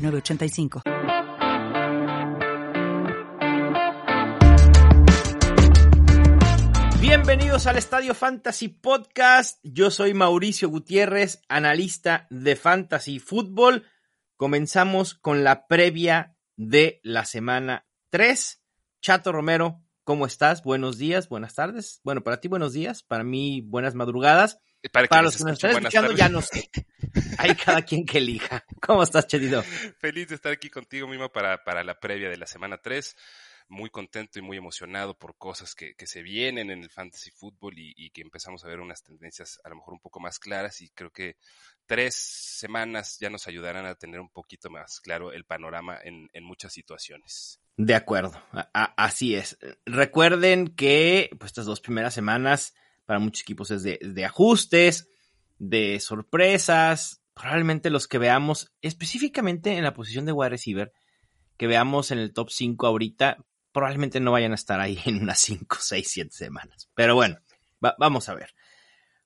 985. Bienvenidos al Estadio Fantasy Podcast. Yo soy Mauricio Gutiérrez, analista de Fantasy Football. Comenzamos con la previa de la semana 3. Chato Romero, ¿cómo estás? Buenos días, buenas tardes. Bueno, para ti buenos días, para mí buenas madrugadas. Para, los que nos están escuchando ya no sé. Hay cada quien que elija. ¿Cómo estás, Chedido? Feliz de estar aquí contigo, Mima, para, para la previa de la semana 3. Muy contento y muy emocionado por cosas que, que se vienen en el fantasy fútbol y, y, que empezamos a ver unas tendencias a lo mejor un poco más claras y creo que tres semanas ya nos ayudarán a tener un poquito más claro el panorama en, en muchas situaciones. De acuerdo, a, así es. Recuerden que pues, estas dos primeras semanas para muchos equipos es de, de ajustes, de sorpresas, probablemente los que veamos específicamente en la posición de wide receiver, que veamos en el top 5 ahorita, probablemente no vayan a estar ahí en unas 5, 6, 7 semanas. Pero bueno, va, vamos a ver.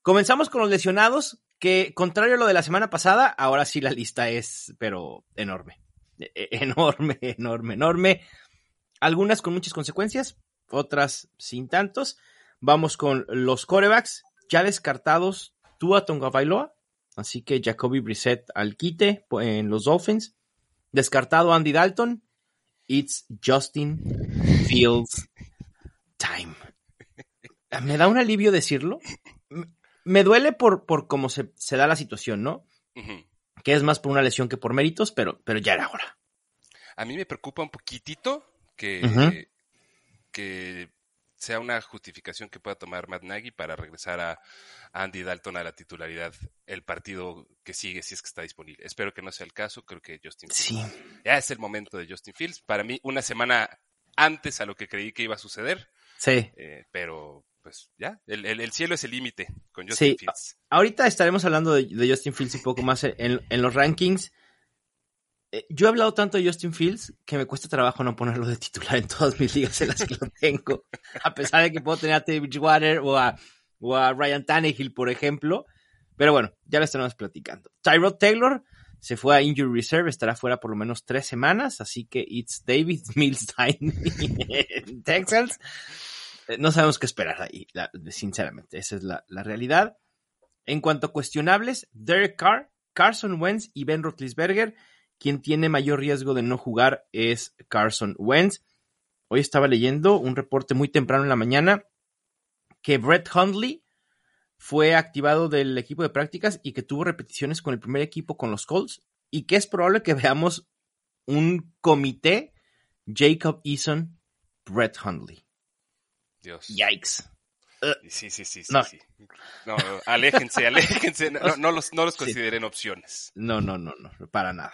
Comenzamos con los lesionados, que contrario a lo de la semana pasada, ahora sí la lista es, pero enorme. E, e, enorme, enorme, enorme. Algunas con muchas consecuencias, otras sin tantos. Vamos con los corebacks ya descartados Tua Tonga Bailoa, así que Jacoby Brissett al quite en los Dolphins. Descartado Andy Dalton, it's Justin Fields time. Me da un alivio decirlo. Me duele por, por cómo se, se da la situación, ¿no? Uh -huh. Que es más por una lesión que por méritos, pero, pero ya era hora. A mí me preocupa un poquitito que, uh -huh. que sea una justificación que pueda tomar Matt Nagy para regresar a Andy Dalton a la titularidad el partido que sigue si es que está disponible. Espero que no sea el caso, creo que Justin sí. Fields ya es el momento de Justin Fields. Para mí, una semana antes a lo que creí que iba a suceder. Sí. Eh, pero pues ya, el, el, el cielo es el límite con Justin sí. Fields. Ahorita estaremos hablando de, de, Justin Fields un poco más en, en los rankings yo he hablado tanto de Justin Fields que me cuesta trabajo no ponerlo de titular en todas mis ligas en las que lo tengo. A pesar de que puedo tener a Teddy Bridgewater o a, Ryan Tannehill, por ejemplo. Pero bueno, ya lo estaremos platicando. Tyrod Taylor se fue a Injury Reserve, estará fuera por lo menos tres semanas, así que it's David Mills time en Texans. Eh, no sabemos qué esperar ahí, sinceramente, esa es la, la realidad. En cuanto a cuestionables, Derek Carr, Carson Wentz y Ben Roethlisberger quien tiene mayor riesgo de no jugar es Carson Wentz. Hoy estaba leyendo un reporte muy temprano en la mañana que Brett Hundley fue activado del equipo de prácticas y que tuvo repeticiones con el primer equipo con los Colts y que es probable que veamos un comité Jacob Eason, Brett Hundley. Dios. Yikes. Sí, sí, sí, sí. No, sí. no aléjense, aléjense. No, no, los, no los consideren sí. opciones. No, no, no, no, para nada.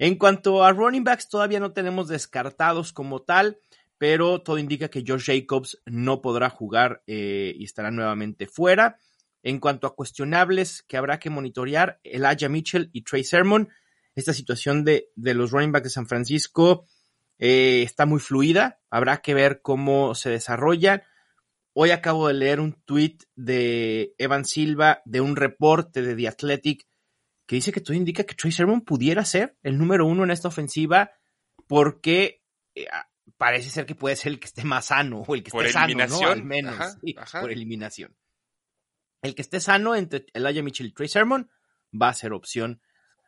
En cuanto a running backs, todavía no tenemos descartados como tal, pero todo indica que Josh Jacobs no podrá jugar eh, y estará nuevamente fuera. En cuanto a cuestionables que habrá que monitorear, Elijah Mitchell y Trey Sermon, esta situación de, de los running backs de San Francisco eh, está muy fluida, habrá que ver cómo se desarrollan. Hoy acabo de leer un tweet de Evan Silva de un reporte de The Athletic que dice que todo indica que Trey Sermon pudiera ser el número uno en esta ofensiva porque eh, parece ser que puede ser el que esté más sano o el que por esté eliminación. sano, ¿no? Al menos, ajá, sí, ajá. por eliminación. El que esté sano entre Elijah Mitchell y Trey Sermon va a ser opción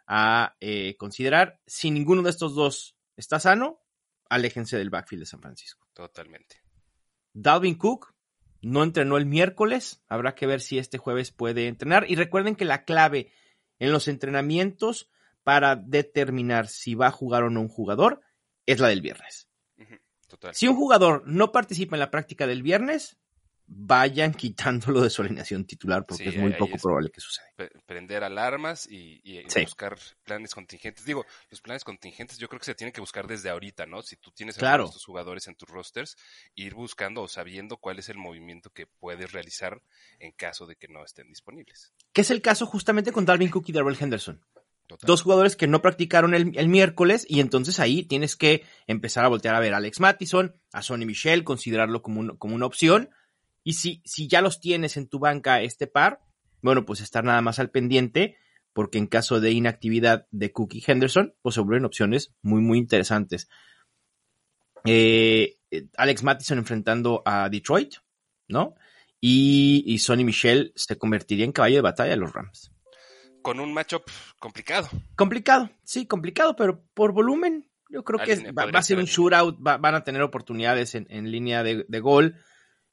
a eh, considerar. Si ninguno de estos dos está sano, aléjense del backfield de San Francisco. Totalmente. Dalvin Cook no entrenó el miércoles, habrá que ver si este jueves puede entrenar. Y recuerden que la clave en los entrenamientos para determinar si va a jugar o no un jugador es la del viernes. Total. Si un jugador no participa en la práctica del viernes, vayan quitándolo de su alineación titular porque Sí, es muy poco es- probable que suceda. Pre- prender alarmas y, y Sí. buscar planes contingentes. Digo, los planes contingentes yo creo que se tienen que buscar desde ahorita, ¿no? Si tú tienes a Claro. estos jugadores en tus rosters, ir buscando o sabiendo cuál es el movimiento que puedes realizar en caso de que no estén disponibles. Que es el caso justamente con Dalvin Cook y Darrell Henderson. Total. Dos jugadores que no practicaron el, el miércoles y entonces ahí tienes que empezar a voltear a ver a Alex Mattison, a Sonny Michel, considerarlo como, un- como una opción. Y si, si ya los tienes en tu banca este par, bueno, pues estar nada más al pendiente, porque en caso de inactividad de Cook y Henderson, pues se vuelven opciones muy, muy interesantes. Eh, eh, Alex Mattison enfrentando a Detroit, ¿no? Y, y Sonny Michel se convertiría en caballo de batalla de los Rams. Con un matchup complicado. Complicado, sí, complicado, pero por volumen, yo creo que va, va a ser un shootout, va- van a tener oportunidades en, en línea de, de gol,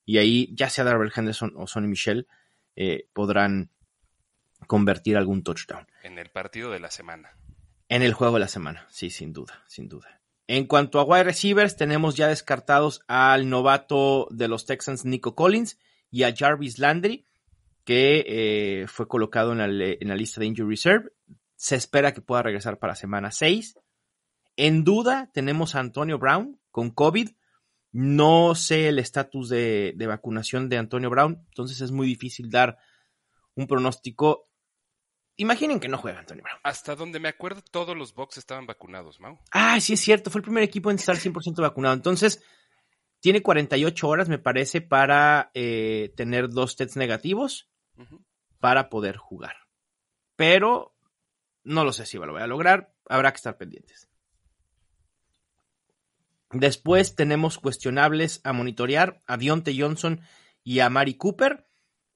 y ahí ya sea Darrell Henderson o Sonny Michel eh, podrán convertir algún touchdown. En el partido de la semana. En el juego de la semana, sí, sin duda, sin duda. En cuanto a wide receivers, tenemos ya descartados al novato de los Texans, Nico Collins, y a Jarvis Landry, que eh, fue colocado en la, en la lista de Injury Reserve. Se espera que pueda regresar para semana 6. En duda tenemos a Antonio Brown con COVID. No sé el estatus de, de vacunación de Antonio Brown, entonces es muy difícil dar un pronóstico. Imaginen que no juega Antonio Brown. Hasta donde me acuerdo, todos los Bucks estaban vacunados, Mau. Ah, sí es cierto, fue el primer equipo en estar 100% vacunado. Entonces, tiene 48 horas, me parece, para eh, tener dos tests negativos para poder jugar. Pero no lo sé si lo voy a lograr, habrá que estar pendientes. Después tenemos cuestionables a monitorear a Dionte Johnson y a Mari Cooper,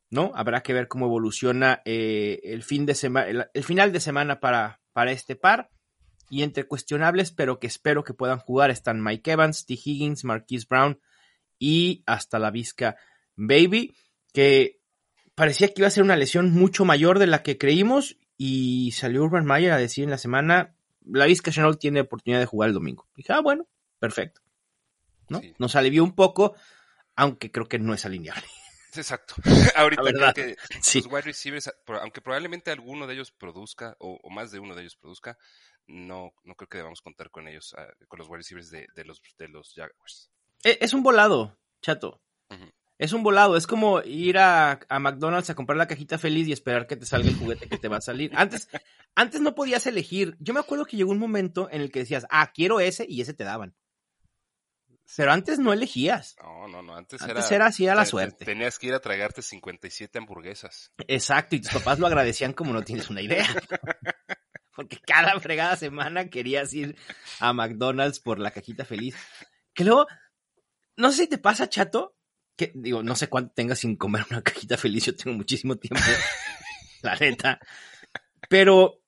¿no? Habrá que ver cómo evoluciona eh, el, fin de semana, el, final de semana para, para este par. Y entre cuestionables, pero que espero que puedan jugar, están Mike Evans, T. Higgins, Marquise Brown y hasta la Vizca Baby, que parecía que iba a ser una lesión mucho mayor de la que creímos y salió Urban Meyer a decir en la semana, la Vizca Chanel tiene oportunidad de jugar el domingo. Dije, ah, bueno, perfecto. ¿No? Sí. Nos alivió un poco, aunque creo que no es alineable. Exacto. Ahorita creo que sí. los wide receivers, aunque probablemente alguno de ellos produzca, o, o más de uno de ellos produzca, no, no creo que debamos contar con ellos, ah, con los wide receivers de, de los, de los Jaguars. E- Es un volado, chato. Es un volado, es como ir a, a McDonald's a comprar la cajita feliz y esperar que te salga el juguete que te va a salir. Antes, antes no podías elegir. Yo me acuerdo que llegó un momento en el que decías, ah, quiero ese y ese te daban. Pero antes no elegías. No, no, no, antes, Antes era... era así a la te- te- suerte. Tenías que ir a tragarte 57 hamburguesas. Exacto, y tus papás lo agradecían como no tienes una idea. Porque cada fregada semana querías ir a McDonald's por la cajita feliz. Que luego, no sé si te pasa, chato, que digo, no sé cuánto tengas sin comer una cajita feliz, yo tengo muchísimo tiempo, la neta. Pero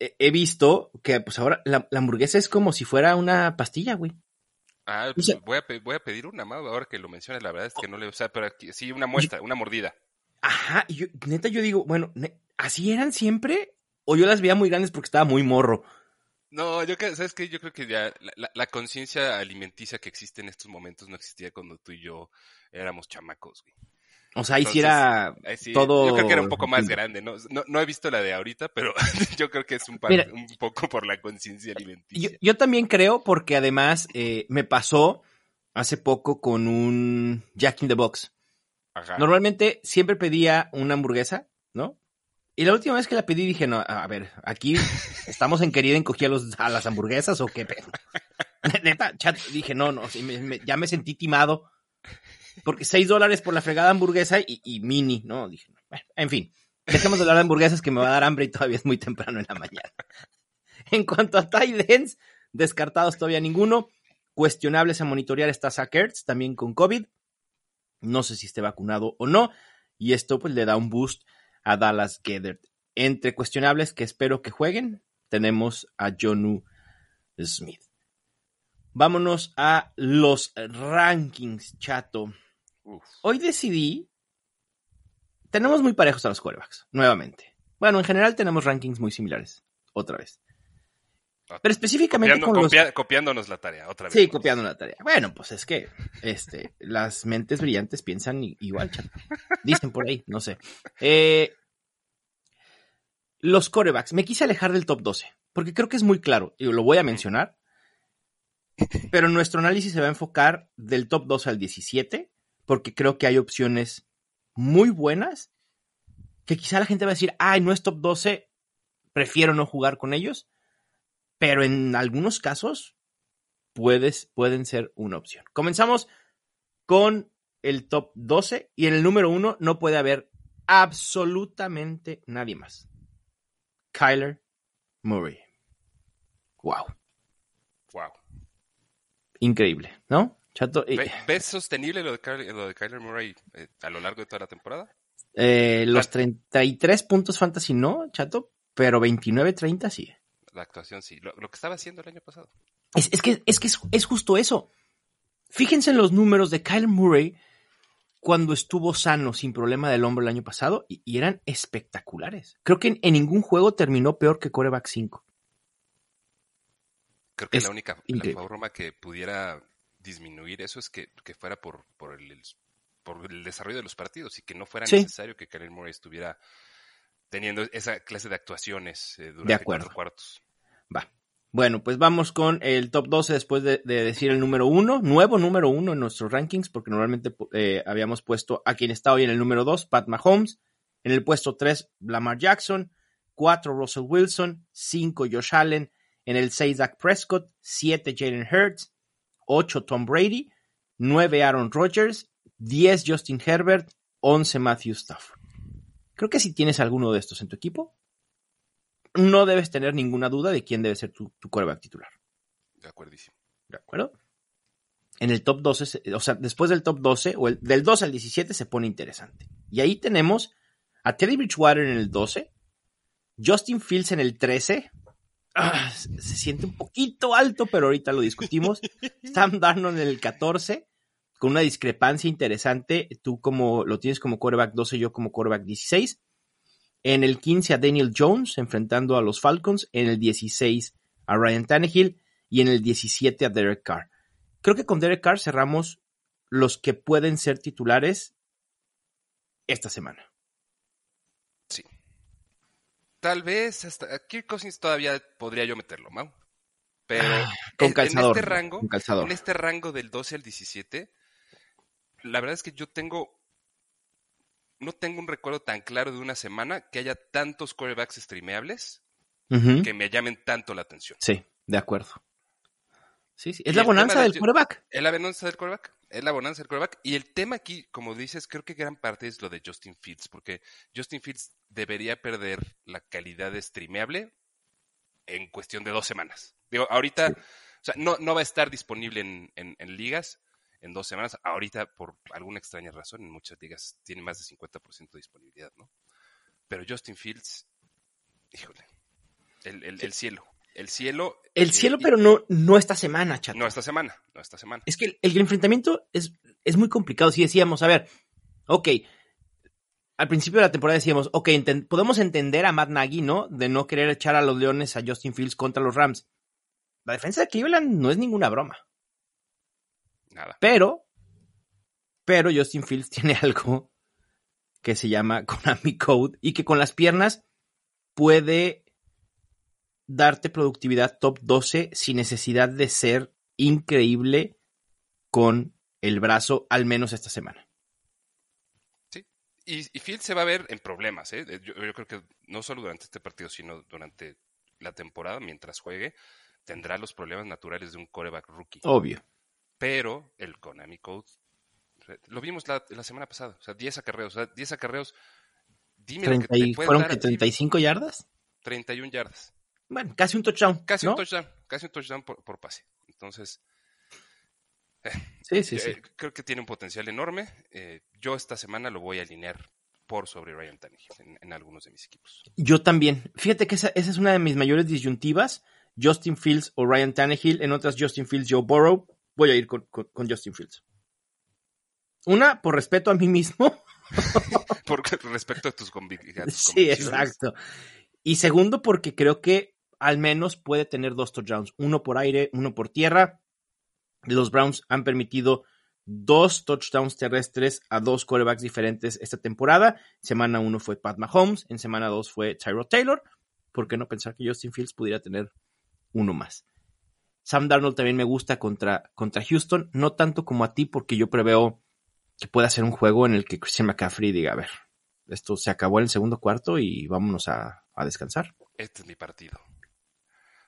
he, he visto que pues ahora la, la hamburguesa es como si fuera una pastilla, güey. Ah, O sea- voy, a, voy a pedir una, Mau, ahora que lo mencionas, la verdad es que no le... O sea, pero aquí- sí, una muestra, una mordida. Ajá, yo, neta yo digo, bueno, ¿así eran siempre? O yo las veía muy grandes porque estaba muy morro. No, yo que, ¿sabes qué? Yo creo que ya la, la- la conciencia alimenticia que existe en estos momentos no existía cuando tú y yo éramos chamacos, güey. O sea, ahí sí era Ahí sí, todo. Yo creo que era un poco más grande, ¿no? No, no he visto la de ahorita, pero yo creo que es un, par- Mira. un poco por la conciencia Yo, alimenticia. yo también creo, porque además eh, me pasó hace poco con un Jack in the Box. Ajá. Normalmente siempre pedía una hamburguesa, ¿no? Y la última vez que la pedí dije, no, a ver, aquí estamos en querida encogía los, a las hamburguesas o qué pedo. Neta, chat, dije, no, no, sí, me- me- ya me sentí timado. Porque 6 dólares por la fregada hamburguesa y, mini, ¿no? Dije, no, bueno, en fin, dejemos de hablar de hamburguesas que me va a dar hambre y todavía es muy temprano en la mañana. En cuanto a tight descartados todavía ninguno. Cuestionables a monitorear está Zach también con COVID. No sé si esté vacunado o no. Y esto pues le da un boost a Dallas Gedert. Entre cuestionables que espero que jueguen, tenemos a Jonu Smith. Vámonos a los rankings, chato. Uf. Hoy decidí. Tenemos muy parejos a los quarterbacks, nuevamente. Bueno, en general tenemos rankings muy similares, otra vez. Pero específicamente Copiando- con los... copiándonos la tarea, otra vez. Sí, copiando la tarea. Bueno, pues es que este, las mentes brillantes piensan igual, chato. Dicen por ahí, no sé. Eh, los corebacks. Me quise alejar del top 12, porque creo que es muy claro, y lo voy a mencionar, pero nuestro análisis se va a enfocar del top 12 al 17, porque creo que hay opciones muy buenas, que quizá la gente va a decir, ay, no es top 12, prefiero no jugar con ellos, pero en algunos casos puedes, pueden ser una opción. Comenzamos con el top 12 y en el número 1 no puede haber absolutamente nadie más. Kyler Murray. Wow, Wow. increíble, ¿no? Chato, y- ¿Ves sostenible lo de, Kyler, lo de Kyler Murray eh, a lo largo de toda la temporada? eh, los 33 puntos fantasy no, chato, pero 29-30 sí. La actuación sí. Lo, lo que estaba haciendo el año pasado. Es, es que, es, que es, es justo eso. Fíjense en los números de Kyler Murray cuando estuvo sano, sin problema del hombro el año pasado, y, y eran espectaculares. Creo que en, en ningún juego terminó peor que Coreback 5. Creo que Es la única la forma que pudiera disminuir eso es que, que fuera por, por, el, por el desarrollo de los partidos y que no fuera Sí. necesario que Kyler Murray estuviera teniendo esa clase de actuaciones eh, durante acuerdo. cuatro cuartos. Va. Bueno, pues vamos con el top 12 después de, de decir el número 1, nuevo número 1 en nuestros rankings, porque normalmente eh, habíamos puesto a quien está hoy en el número 2, Pat Mahomes, en el puesto 3, Lamar Jackson, 4, Russell Wilson, 5, Josh Allen, en el 6, Dak Prescott, 7, Jalen Hurts, 8, Tom Brady, 9, Aaron Rodgers, 10, Justin Herbert, 11, Matthew Stafford. Creo que si tienes alguno de estos en tu equipo, no debes tener ninguna duda de quién debe ser tu, tu quarterback titular. De acuerdísimo. ¿De acuerdo? En el top 12, se- o sea, después del top 12, o el, del 12 al 17 se pone interesante. Y ahí tenemos a Teddy Bridgewater en el 12, Justin Fields en el 13. Ah, se siente un poquito alto, pero ahorita lo discutimos. Sam Darnold en el 14, con una discrepancia interesante. Tú como lo tienes como quarterback 12, yo como quarterback 16. En el 15 a Daniel Jones enfrentando a los Falcons. En el 16 a Ryan Tannehill. Y en el 17 a Derek Carr. Creo que con Derek Carr cerramos los que pueden ser titulares esta semana. Tal vez hasta Kirk Cousins todavía podría yo meterlo, Mau. Pero Ah, Con en- calzador. en este rango, Con calzador. en este rango del 12 al 17, la verdad es que yo tengo no tengo un recuerdo tan claro de una semana que haya tantos quarterbacks streameables que me llamen tanto la atención. Sí, de acuerdo. Sí, sí. Es la bonanza de- del quarterback. Es la bonanza del quarterback. Es la bonanza del quarterback. Y el tema aquí, como dices, creo que gran parte es lo de Justin Fields, porque Justin Fields debería perder la calidad de streameable en cuestión de dos semanas. Digo, ahorita, Sí. o sea, no, no va a estar disponible en, en- en ligas en dos semanas. Ahorita, por alguna extraña razón, en muchas ligas tiene más de 50% de disponibilidad, ¿no? Pero Justin Fields, híjole, el, el- el cielo. El cielo. El eh, cielo, y- pero no, no esta semana, chato. No esta semana, no esta semana. Es que el, el enfrentamiento es, es muy complicado. Si decíamos, a ver, ok, al principio de la temporada decíamos, ok, enten- podemos entender a Matt Nagy, ¿no? De no querer echar a los Leones a Justin Fields contra los Rams. La defensa de Cleveland no es ninguna broma. Nada. Pero, pero Justin Fields tiene algo que se llama Konami Code y que con las piernas puede darte productividad top 12 sin necesidad de ser increíble con el brazo, al menos esta semana. Y, y Fields se va a ver en problemas, ¿eh? Yo, yo creo que no solo durante este partido, sino durante la temporada, mientras juegue, tendrá los problemas naturales de un coreback rookie. Obvio. Pero el Konami Code, lo vimos la, la semana pasada, o sea, 10 acarreos, o sea, 10 acarreos, dime lo que 30 te y- ¿Fueron dar que a ti, 35 yardas? 31 yardas. Bueno, casi un touchdown. Casi ¿no? un touchdown, casi un touchdown por, por pase. Entonces, Sí, sí, sí. eh, creo que tiene un potencial enorme. Eh, yo esta semana lo voy a alinear por sobre Ryan Tannehill en, en algunos de mis equipos. Yo también. Fíjate que esa, esa es una de mis mayores disyuntivas. Justin Fields o Ryan Tannehill. En otras, Justin Fields, Joe Burrow. Voy a ir con, con- con Justin Fields. Una, por respeto a mí mismo. Por respecto a tus, convic- a tus Sí, convicciones. exacto. Y segundo, porque creo que al menos puede tener dos touchdowns, uno por aire, uno por tierra. Los Browns han permitido dos touchdowns terrestres a dos quarterbacks diferentes esta temporada. Semana uno fue Pat Mahomes, en semana dos fue Tyrod Taylor. ¿Por qué no pensar que Justin Fields pudiera tener uno más? Sam Darnold también me gusta contra, contra Houston, no tanto como a ti, porque yo preveo que pueda ser un juego en el que Christian McCaffrey diga, a ver, esto se acabó en el segundo cuarto y vámonos a, a descansar. Este es mi partido.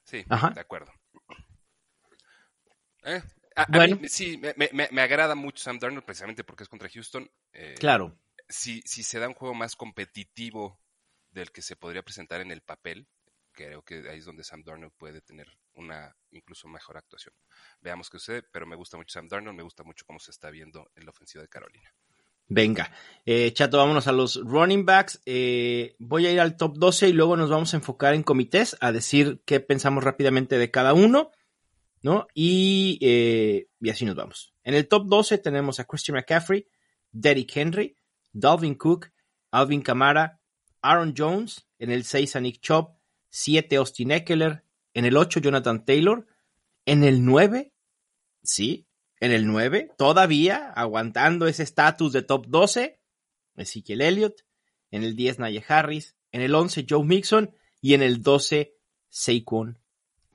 Sí, de acuerdo. Eh, bueno. sí, me, agrada mucho Sam Darnold precisamente porque es contra Houston. Eh, claro. Si, si se da un juego más competitivo del que se podría presentar en el papel, creo que ahí es donde Sam Darnold puede tener una incluso mejor actuación. Veamos qué sucede, pero me gusta mucho Sam Darnold, me gusta mucho cómo se está viendo en la ofensiva de Carolina. Venga, eh, Chato, vámonos a los running backs. Eh, voy a ir al top 12 y luego nos vamos a enfocar en comités a decir qué pensamos rápidamente de cada uno, ¿no? Y, eh, y así nos vamos. En el top 12 tenemos a Christian McCaffrey, Derrick Henry, Dalvin Cook, Alvin Kamara, Aaron Jones. En el 6 a Nick Chubb, 7 Austin Eckler, en el 8 Jonathan Taylor, en el 9, sí, en el 9, todavía aguantando ese estatus de top 12, Ezekiel Elliott, en el 10 Naye Harris, en el 11 Joe Mixon y en el 12 Saquon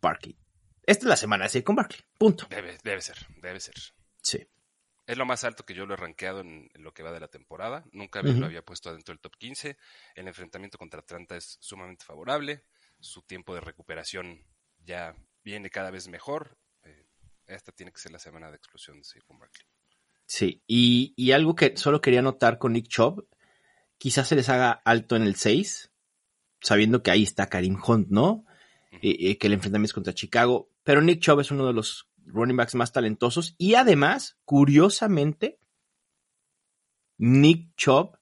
Barkley. Esta es la semana de Saquon Barkley, punto. Debe, debe ser, debe ser. Sí. Es lo más alto que yo lo he rankeado en, lo que va de la temporada. Nunca lo había puesto adentro del top 15. El enfrentamiento contra Atlanta es sumamente favorable su tiempo de recuperación ya viene cada vez mejor. Eh, esta tiene que ser la semana de explosión de Saquon Barkley. Sí, y, algo que solo quería notar con Nick Chubb, quizás se les haga alto en el 6, sabiendo que ahí está Karim Hunt, ¿no? y, que el enfrentamiento es contra Chicago, pero Nick Chubb es uno de los running backs más talentosos y además, curiosamente, Nick Chubb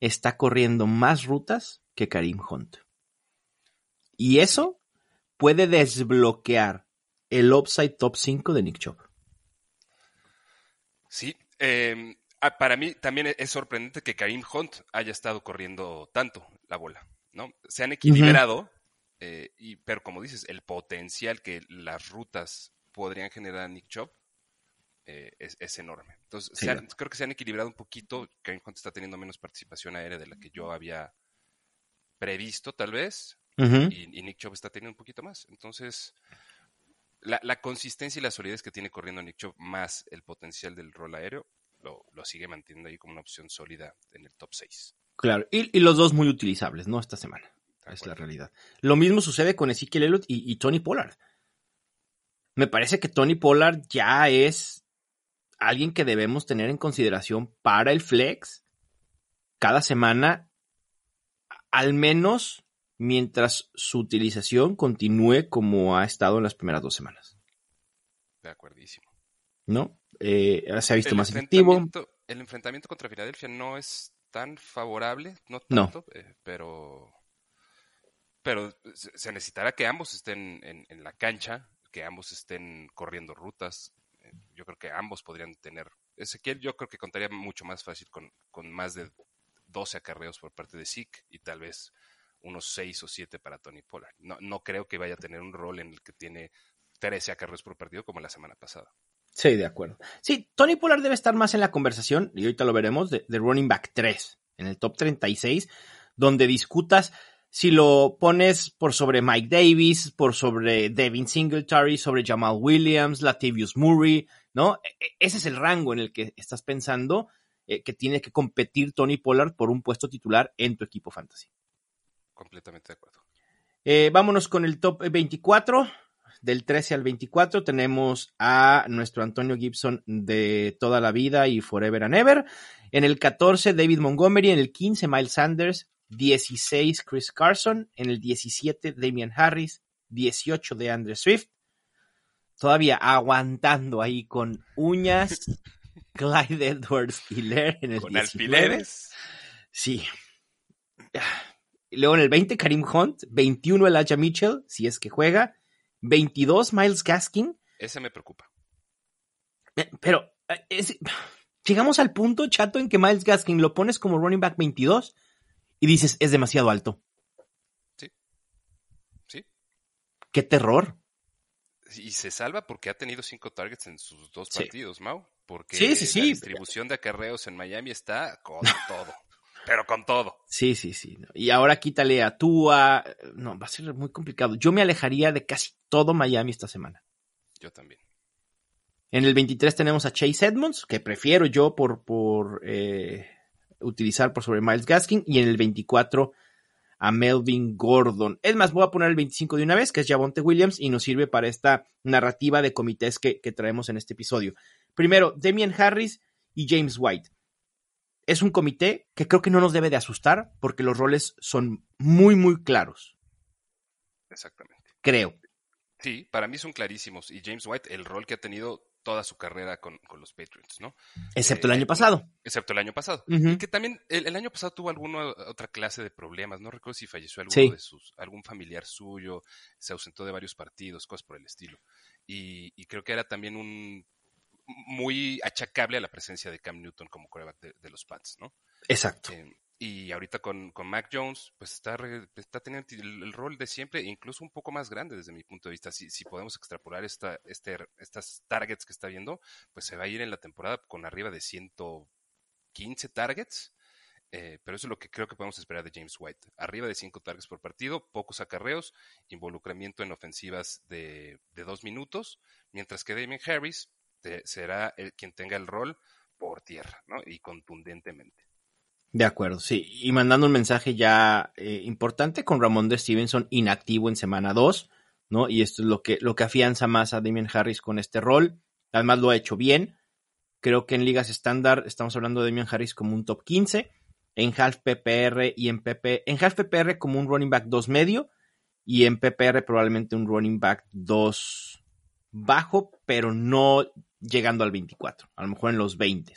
está corriendo más rutas que Karim Hunt. Y eso puede desbloquear el upside top 5 de Nick Chubb. Sí, em, ah, para mí también es sorprendente que Karim Hunt haya estado corriendo tanto la bola, ¿no? Se han equilibrado, eh, y, pero como dices, el potencial que las rutas podrían generar a Nick Chubb eh, es, enorme. Entonces, creo que se han equilibrado un poquito. Karim Hunt está teniendo menos participación aérea de la que yo había previsto, tal vez y, Nick Chubb está teniendo un poquito más. Entonces, la, consistencia y la solidez que tiene corriendo Nick Chubb más el potencial del rol aéreo, lo, sigue manteniendo ahí como una opción sólida en el top 6. Claro, y, los dos muy utilizables, ¿no? Esta semana. es la realidad. Lo mismo sucede con Ezekiel Elliott y, y Tony Pollard. Me parece que Tony Pollard ya es alguien que debemos tener en consideración para el flex cada semana, al menos mientras su utilización continúe como ha estado en las primeras dos semanas. De acuerdísimo. ¿No? Eh, se ha visto más efectivo. El enfrentamiento contra Filadelfia no es tan favorable, no tanto, eh, pero, pero se necesitará que ambos estén en, la cancha, que ambos estén corriendo rutas. Eh, yo creo que ambos podrían tener. Ezequiel, yo creo que contaría mucho más fácil con, con más de 12 acarreos por parte de Zeke y tal vez unos 6 o 7 para Tony Pollard. No, no creo que vaya a tener un rol en el que tiene 13 acarreos por partido como la semana pasada. Sí, de acuerdo. Sí, Tony Pollard debe estar más en la conversación, y ahorita lo veremos, de, running back 3, en el top 36, donde discutas si lo pones por sobre Mike Davis, por sobre Devin Singletary, sobre Jamal Williams, Latavius Murray, ¿no? E, e, ese es el rango en el que estás pensando eh, que tiene que competir Tony Pollard por un puesto titular en tu equipo fantasy completamente de acuerdo. Eh, vámonos con el top 24. Del 13 al 24 tenemos a nuestro Antonio Gibson de toda la vida y Forever and Ever. En el 14, David Montgomery. En el 15, Miles Sanders. 16, Chris Carson. En el 17, Damian Harris. 18 de Andre Swift. Todavía aguantando ahí con uñas. Clyde Edwards Hiller en el ¿Con alfileres? Sí. Luego en el 20, Karim Hunt. 21, Elijah Mitchell, si es que juega. 22, Miles Gaskin. Ese me preocupa. Eh, pero eh, llegamos al punto, chato, en que Miles Gaskin lo pones como running back 22 y dices, es demasiado alto. Sí. Sí. qué terror. Y se salva porque ha tenido cinco targets en sus dos partidos, Mau. Porque sí, sí, sí. la distribución de acarreos en Miami está con todo. Pero con todo. Sí, sí, sí. Y ahora quítale a Tua. No, va a ser muy complicado. Yo me alejaría de casi todo Miami esta semana. Yo también. En el 23 tenemos a Chase Edmonds, que prefiero yo por, por eh, utilizar por sobre Miles Gaskin. Y en el 24 a Melvin Gordon. Es más, voy a poner el 25 de una vez, que es Javonte Williams, y nos sirve para esta narrativa de comités que, que traemos en este episodio. Primero, Demian Harris y James White. Es un comité que creo que no nos debe de asustar porque los roles son muy, muy claros. Exactamente. Creo. Sí, para mí son clarísimos. Y James White, el rol que ha tenido toda su carrera con, los Patriots, ¿no? Excepto el año pasado. Excepto el año pasado. Y que también el, año pasado tuvo alguna otra clase de problemas. No recuerdo si falleció alguno de sus, algún familiar suyo, se ausentó de varios partidos, cosas por el estilo. Y, creo que era también un muy achacable a la presencia de Cam Newton como coreback de, los Pats, ¿no? Exacto. Eh, y ahorita con, con, Mac Jones, pues está, está teniendo el, rol de siempre, incluso un poco más grande desde mi punto de vista. Si, si podemos extrapolar esta, este, estas targets que está viendo, pues se va a ir en la temporada con arriba de 115 targets. Eh, pero eso es lo que creo que podemos esperar de James White. Arriba de 5 targets por partido, pocos acarreos, involucramiento en ofensivas de, de dos minutos, mientras que Damien Harris será el, quien tenga el rol por tierra, ¿no? Y contundentemente. De acuerdo, sí. Y mandando un mensaje ya eh, importante con Ramón de Stevenson inactivo en semana 2, ¿no? Y esto es lo que, lo que afianza más a Damien Harris con este rol. Además lo ha hecho bien. Creo que en ligas estándar estamos hablando de Damien Harris como un top 15. En half PPR y en PP, en half PPR como un running back 2 medio y en PPR probablemente un running back 2 bajo, pero no llegando al 24, a lo mejor en los 20.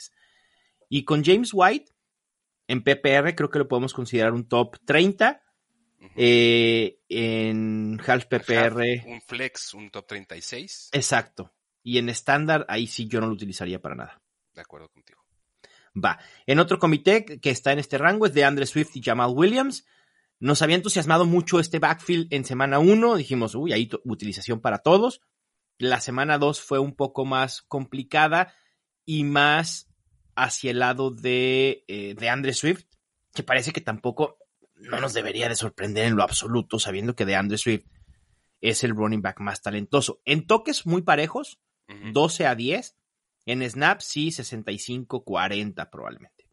Y con James White, en PPR creo que lo podemos considerar un top 30. Eh, en half PPR. un flex, un top 36. Exacto. Y en estándar, ahí sí yo no lo utilizaría para nada. De acuerdo contigo. Va. En otro comité que está en este rango es de Andre Swift y Jamal Williams. Nos había entusiasmado mucho este backfield en semana 1. Dijimos, uy, hay utilización para todos. La semana 2 fue un poco más complicada y más hacia el lado de, eh, de Andre Swift, que parece que tampoco no nos debería de sorprender en lo absoluto, sabiendo que de Andre Swift es el running back más talentoso. En toques muy parejos, 12 a 10. En snaps, sí, 65-40 probablemente.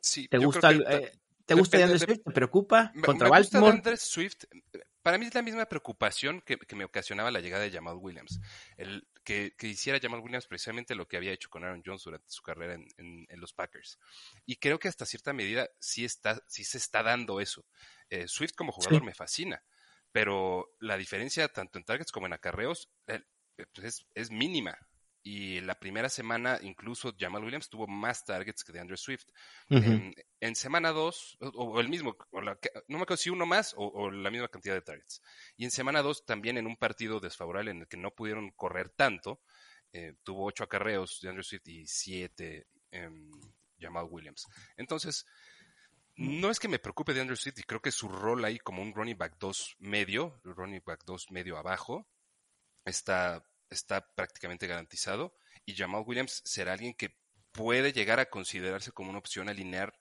Sí, ¿Te gusta, eh, ¿te gusta de Andre Swift? ¿Te preocupa? ¿Contra Baltimore? Swift para mí es la misma preocupación que, me ocasionaba la llegada de Jamal Williams. El que, hiciera Jamal Williams precisamente lo que había hecho con Aaron Jones durante su carrera en, los Packers. Y creo que hasta cierta medida sí, está, sí se está dando eso. Eh, Swift como jugador me fascina, pero la diferencia tanto en targets como en acarreos eh, pues es mínima y la primera semana incluso Jamal Williams tuvo más targets que de Andrew Swift. en, semana 2, o, el mismo, no me acuerdo si uno más o, la misma cantidad de targets. Y en semana 2 también en un partido desfavorable en el que no pudieron correr tanto, eh, tuvo 8 acarreos de Andrew Swift y 7 Jamal Williams. Entonces, no es que me preocupe de Andrew Swift y creo que su rol ahí como un running back 2 medio, running back 2 medio abajo, está está prácticamente garantizado y Jamal Williams será alguien que puede llegar a considerarse como una opción alinear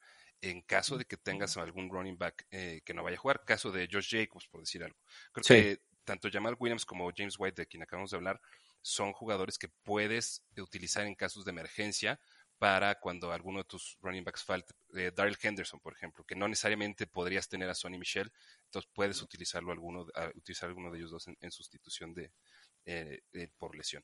en caso de que tengas algún running back eh, que no vaya a jugar, caso de Josh Jacobs, por decir algo. Creo que tanto Jamal Williams como James White, de quien acabamos de hablar, son jugadores que puedes utilizar en casos de emergencia para cuando alguno de tus running backs falte. Eh, Daryl Henderson, por ejemplo, que no necesariamente podrías tener a Sonny Michel, entonces puedes utilizarlo alguno, utilizar alguno de ellos dos en sustitución de, eh, eh, por lesión.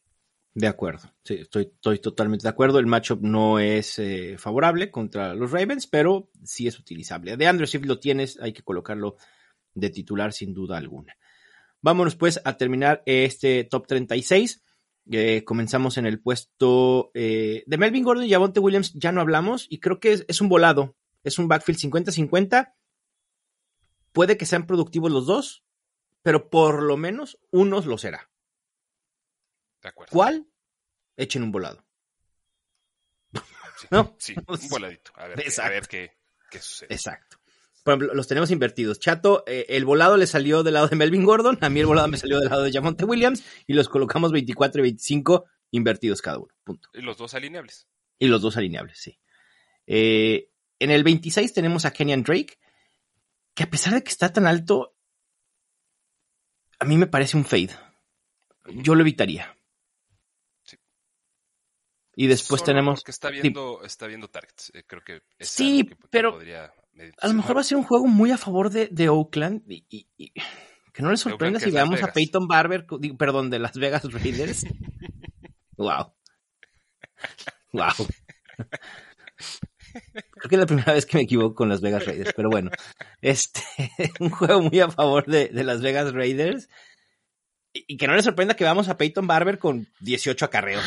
De acuerdo, sí, estoy, estoy totalmente de acuerdo. El matchup no es eh, favorable contra los Ravens, pero sí es utilizable. De Andrew, si lo tienes, hay que colocarlo de titular sin duda alguna. Vámonos pues a terminar este top 36. comenzamos en el puesto de Melvin Gordon y Javonte Williams, ya no hablamos, y creo que es, es un volado. Es un backfield 50-50. Puede que sean productivos los dos, pero por lo menos unos lo será. ¿Cuál? Echen un volado. ¿No? Sí, un voladito. A ver, qué, sucede. Exacto. por ejemplo, los tenemos invertidos. Chato, eh, el volado le salió del lado de Melvin Gordon, a mí el volado me salió del lado de Jamonte Williams y los colocamos 24 y 25 invertidos cada uno. Punto. Y los dos alineables. Y los dos alineables, sí. Eh, en el 26 tenemos a Kenyan Drake, que a pesar de que está tan alto, a mí me parece un fade. Yo lo evitaría. Y después Solo tenemos. Porque está viendo, está viendo targets. Eh, creo que es Sí, que- pero podría A lo mejor va a ser un juego muy a favor de, de Oakland y, y- y que no les sorprenda si veamos a. Peyton Barber, digo, perdón, de Las Vegas Raiders. wow. Wow. Creo que es la primera vez que me equivoco con Las Vegas Raiders, pero bueno. Este, un juego muy a favor de, de Las Vegas Raiders. Y, y que no les sorprenda que veamos a Peyton Barber con 18 acarreos.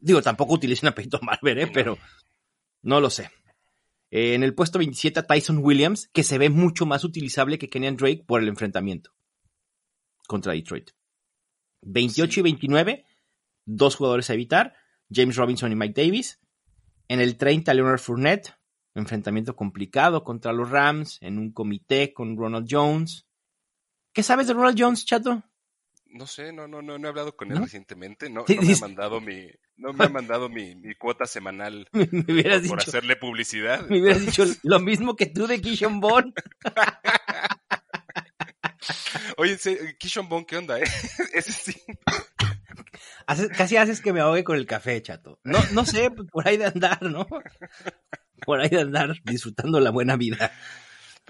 Digo, tampoco utilicen a Peyton Barber, ¿eh? pero no lo sé. Eh, en el puesto 27 a Tyson Williams, que se ve mucho más utilizable que Kenyan Drake por el enfrentamiento contra Detroit. 28 y 29, dos jugadores a evitar, James Robinson y Mike Davis. En el 30, Leonard Fournette, enfrentamiento complicado contra los Rams, en un comité con Ronald Jones. ¿Qué sabes de Ronald Jones, chato? No sé, no, no, no, no he hablado con él ¿No? recientemente. No, no me ha mandado mi, no me ha mandado mi, mi cuota semanal Me hubieras por, hacerle publicidad. me hubieras dicho lo mismo que tú de Kishon Bond. Oye, Kishon Bone, ¿qué onda, eh? Ese sí. Haces- casi haces que me ahogue con el café, chato. No, no sé, por ahí de andar, ¿no? Por ahí de andar disfrutando la buena vida.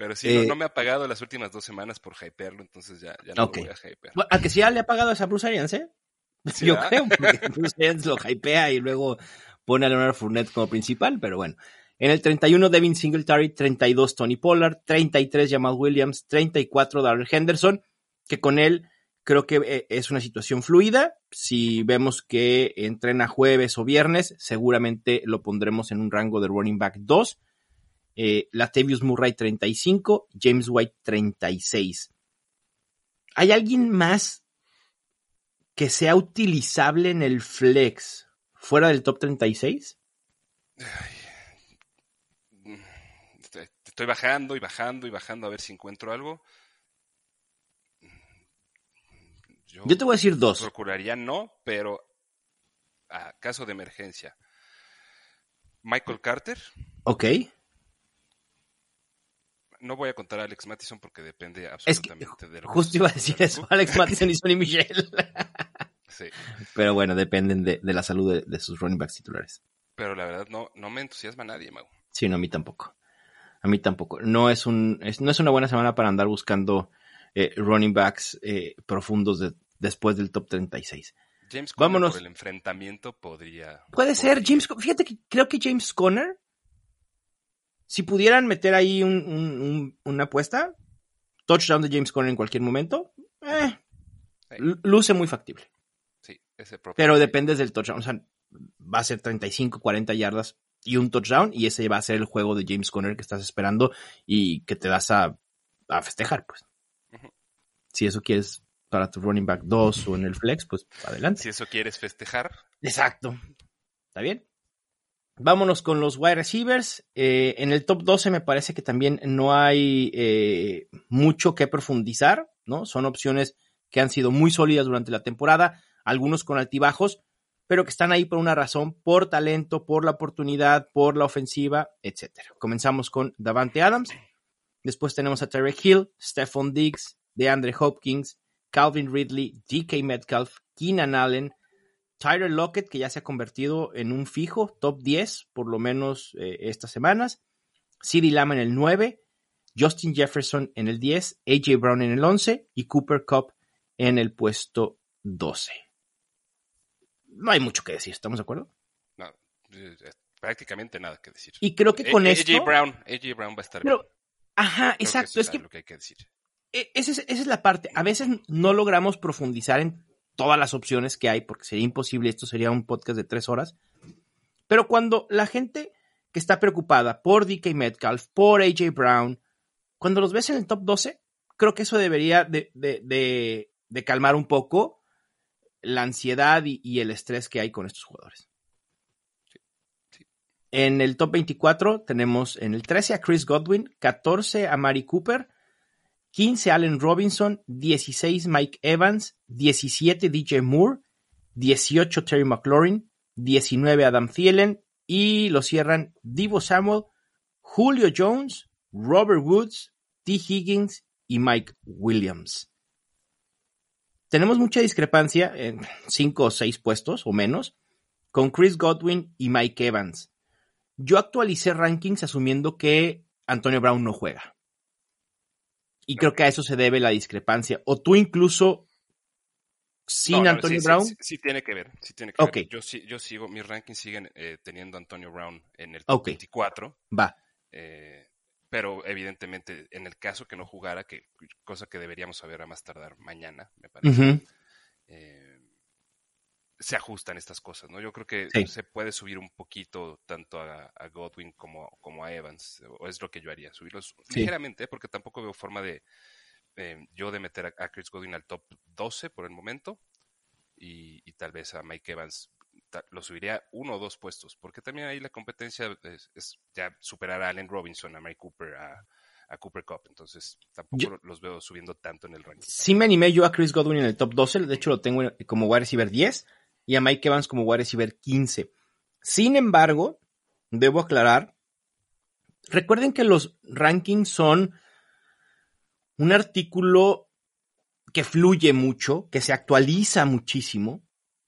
Pero sí, Eh, no, no me ha pagado las últimas dos semanas por hypearlo, entonces ya, ya no Ok. lo voy a hypear. Bueno, a que sí ya le ha pagado esa Bruce Arians, ¿eh? Sí, Yo ¿verdad? creo, porque Bruce Arians lo hypea y luego pone a Leonard Fournette como principal, pero bueno. En el 31, Devin Singletary, 32, Tony Pollard, 33, Jamal Williams, 34, Darrell Henderson, que con él creo que eh, es una situación fluida. Si vemos que entrena jueves o viernes, seguramente lo pondremos en un rango de running back 2. Eh, Latavius Murray 35, James White 36. ¿Hay alguien más que sea utilizable en el flex fuera del top 36? Estoy- Estoy bajando y bajando y bajando a ver si encuentro algo. Yo, Yo te voy a decir dos. procuraría no, pero a caso de emergencia. Michael Carter, Ok. No voy a contar a Alex Mattison porque depende Es que absolutamente de lo que justo iba a decir eso. Alex Mattison y Sonny Michel. Sí, Pero bueno, dependen de, de la salud de, de sus running backs titulares. pero la verdad no, no me entusiasma nadie, Mau. Sí, no, a mí tampoco. A mí tampoco. No es, un, es- no es una buena semana para andar buscando eh, running backs eh, profundos de- después del top 36. James Conner Vámonos. por el enfrentamiento podría... Puede ser, James. Fíjate que creo que James Conner, si pudieran meter ahí un- un- un- una apuesta, touchdown de James Conner en cualquier momento, eh, Sí. luce muy factible. Sí, ese propio- Pero depende del touchdown. O sea, va a ser 35, 40 yardas y un touchdown, y ese va a ser el juego de James Conner que estás esperando y que te das a, a festejar, pues. Si eso quieres para tu running back 2 o en el flex, pues adelante. Si eso quieres festejar, Exacto. ¿Está bien? Vámonos con los wide receivers. Eh, en el top 12 me parece que también no hay eh, mucho que profundizar, ¿no? Son opciones que han sido muy sólidas durante la temporada, algunos con altibajos, pero que están ahí por una razón, por talento, por la oportunidad, por la ofensiva, etcétera. Comenzamos con Davante Adams. Después tenemos a Tarek Hill, Stephon Diggs, DeAndre Hopkins, Calvin Ridley, DK Metcalf, Keenan Allen, Tyler Lockett, que ya se ha convertido en un fijo, top 10, por lo menos eh, estas semanas. CeeDee Lamb en el 9, Justin Jefferson en el 10, AJ Brown en el 11 y Cooper Cup en el puesto 12. No hay mucho que decir, ¿estamos de acuerdo? no, eh, prácticamente nada que decir. Y creo que con esto... AJ Brown, AJ Brown va a estar Pero, bien. ajá, Creo exacto, es que lo que hay que decir. E- esa es, esa es la parte. A veces no logramos profundizar en todas las opciones que hay, porque sería imposible, esto sería un podcast de tres horas. Pero cuando la gente que está preocupada por DK Metcalf, por AJ Brown, cuando los ves en el top 12, creo que eso debería de, de- de- de calmar un poco la ansiedad y, y el estrés que hay con estos jugadores. Sí. En el top 24 tenemos en el 13 a Chris Godwin, 14 a Mari Cooper, 15 Allen Robinson, 16 Mike Evans, 17 DJ Moore, 18 Terry McLaurin, 19 Adam Thielen y lo cierran Divo Samuel, Julio Jones, Robert Woods, T. Higgins y Mike Williams. Tenemos mucha discrepancia en 5 o 6 puestos o menos con Chris Godwin y Mike Evans. Yo actualicé rankings asumiendo que Antonio Brown no juega. Y creo que a eso se debe la discrepancia. O tú incluso sin Antonio Brown. Sí, tiene que ver. Sí tiene que ver. Yo, yo, sigo, mis rankings siguen eh, teniendo Antonio Brown en el top 24. Va. Eh, pero evidentemente, en el caso que no jugara, que cosa que deberíamos saber a más tardar mañana, me parece se ajustan estas cosas, ¿no? Yo creo que se puede subir un poquito tanto a, Godwin como, como, a Evans, o es lo que yo haría, subirlos ligeramente, porque tampoco veo forma de yo de meter a, Chris Godwin al top 12 por el momento, y, tal vez a Mike Evans lo subiría uno o dos puestos, porque también ahí la competencia es, ya superar a Allen Robinson, a Mike Cooper, a, Cooper Cup. Entonces, tampoco los veo subiendo tanto en el ranking. Sí me animé yo a Chris Godwin en el top 12. De hecho, lo tengo como wide receiver 10 y a Mike Evans como wide receiver 15. Sin embargo, debo aclarar, recuerden que los rankings son un artículo que fluye mucho, que se actualiza muchísimo